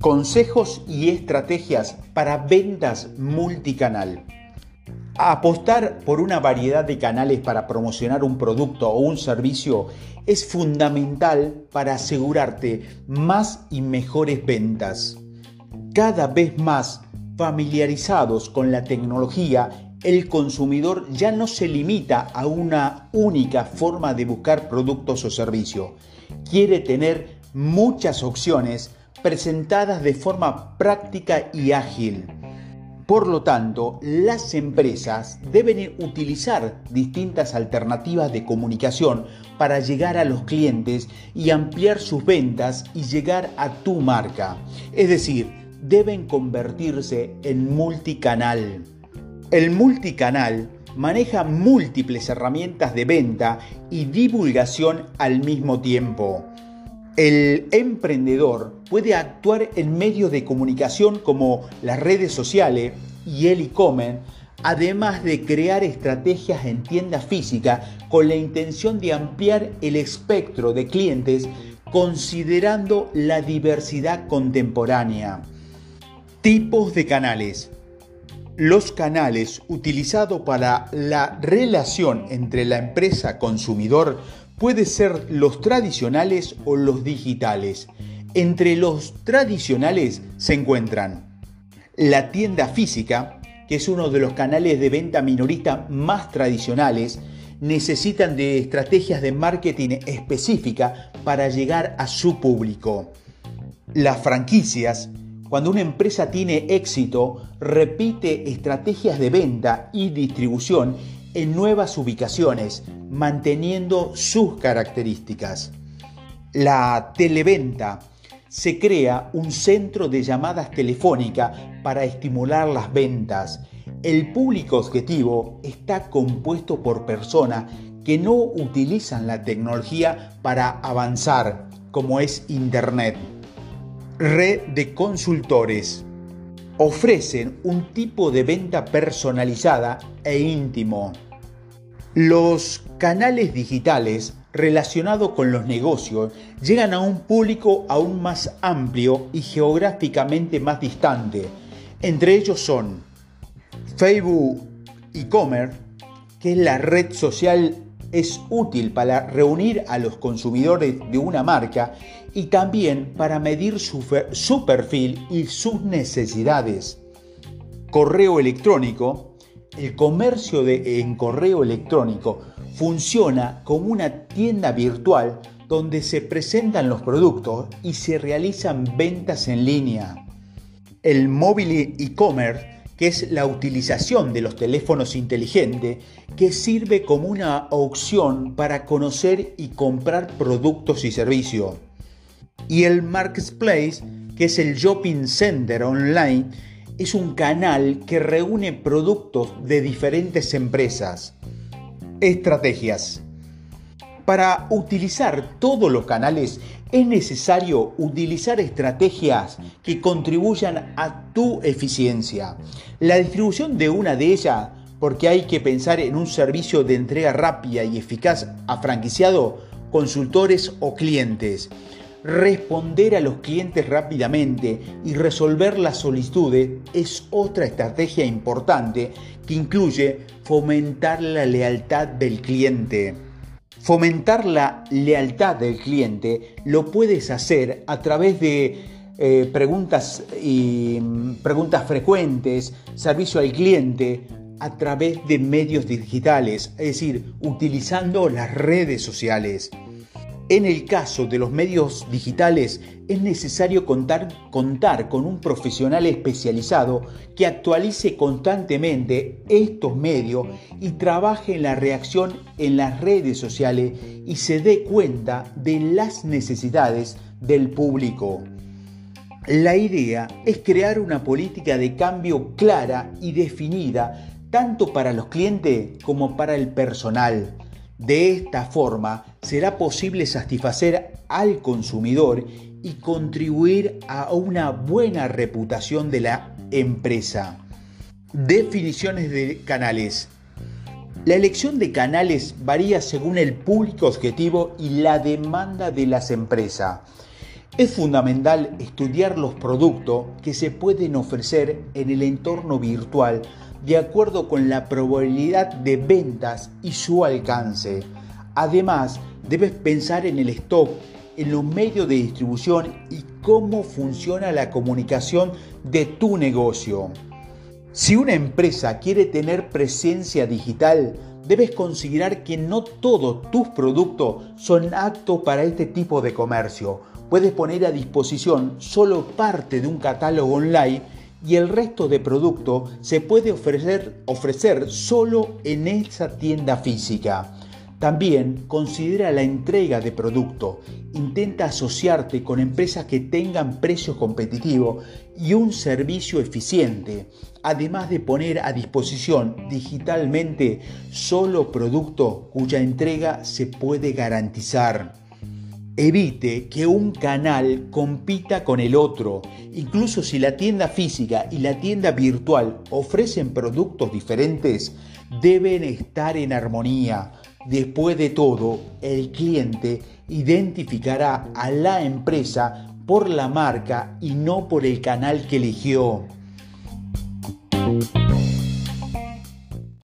Consejos y estrategias para ventas multicanal. Apostar por una variedad de canales para promocionar un producto o un servicio es fundamental para asegurarte más y mejores ventas. Cada vez más familiarizados con la tecnología, el consumidor ya no se limita a una única forma de buscar productos o servicios. Quiere tener muchas opciones presentadas de forma práctica y ágil. Por lo tanto, las empresas deben utilizar distintas alternativas de comunicación para llegar a los clientes y ampliar sus ventas y llegar a tu marca. Es decir, deben convertirse en multicanal. El multicanal maneja múltiples herramientas de venta y divulgación al mismo tiempo. El emprendedor puede actuar en medios de comunicación como las redes sociales y el e-commerce, además de crear estrategias en tienda física con la intención de ampliar el espectro de clientes considerando la diversidad contemporánea. Tipos de canales. Los canales utilizados para la relación entre la empresa consumidor puede ser los tradicionales o los digitales. Entre los tradicionales se encuentran la tienda física, que es uno de los canales de venta minorista más tradicionales, necesitan de estrategias de marketing específica para llegar a su público. Las franquicias, cuando una empresa tiene éxito, repite estrategias de venta y distribución en nuevas ubicaciones, manteniendo sus características. La televenta se crea un centro de llamadas telefónicas para estimular las ventas. El público objetivo está compuesto por personas que no utilizan la tecnología para avanzar, como es Internet. Red de consultores ofrecen un tipo de venta personalizada e íntimo. Los canales digitales relacionados con los negocios llegan a un público aún más amplio y geográficamente más distante. Entre ellos son Facebook e-commerce, que es la red social es útil para reunir a los consumidores de una marca y también para medir su, su, perfil y sus necesidades. Correo electrónico. El comercio de, en correo electrónico funciona como una tienda virtual donde se presentan los productos y se realizan ventas en línea. El móvil e-commerce que es la utilización de los teléfonos inteligentes, que sirve como una opción para conocer y comprar productos y servicios. Y el Marketplace, que es el shopping center online, es un canal que reúne productos de diferentes empresas. Estrategias. Para utilizar todos los canales es necesario utilizar estrategias que contribuyan a tu eficiencia. La distribución de una de ellas, porque hay que pensar en un servicio de entrega rápida y eficaz a franquiciado, consultores o clientes. Responder a los clientes rápidamente y resolver las solicitudes es otra estrategia importante que incluye fomentar la lealtad del cliente. Fomentar la lealtad del cliente lo puedes hacer a través de eh, preguntas, y, mm, preguntas frecuentes, servicio al cliente, a través de medios digitales, es decir, utilizando las redes sociales. En el caso de los medios digitales es necesario contar, con un profesional especializado que actualice constantemente estos medios y trabaje en la reacción en las redes sociales y se dé cuenta de las necesidades del público. La idea es crear una política de cambio clara y definida tanto para los clientes como para el personal de esta forma será posible satisfacer al consumidor y contribuir a una buena reputación de la empresa. Definiciones de canales. La elección de canales varía según el público objetivo y la demanda de las empresas. Es fundamental estudiar los productos que se pueden ofrecer en el entorno virtual de acuerdo con la probabilidad de ventas y su alcance. Además, debes pensar en el stock, en los medios de distribución y cómo funciona la comunicación de tu negocio. Si una empresa quiere tener presencia digital, debes considerar que no todos tus productos son aptos para este tipo de comercio. Puedes poner a disposición solo parte de un catálogo online y el resto de producto se puede ofrecer, ofrecer solo en esa tienda física. También considera la entrega de producto. Intenta asociarte con empresas que tengan precios competitivos y un servicio eficiente, además de poner a disposición digitalmente solo producto cuya entrega se puede garantizar. Evite que un canal compita con el otro, incluso si la tienda física y la tienda virtual ofrecen productos diferentes, deben estar en armonía. Después de todo, el cliente identificará a la empresa por la marca y no por el canal que eligió.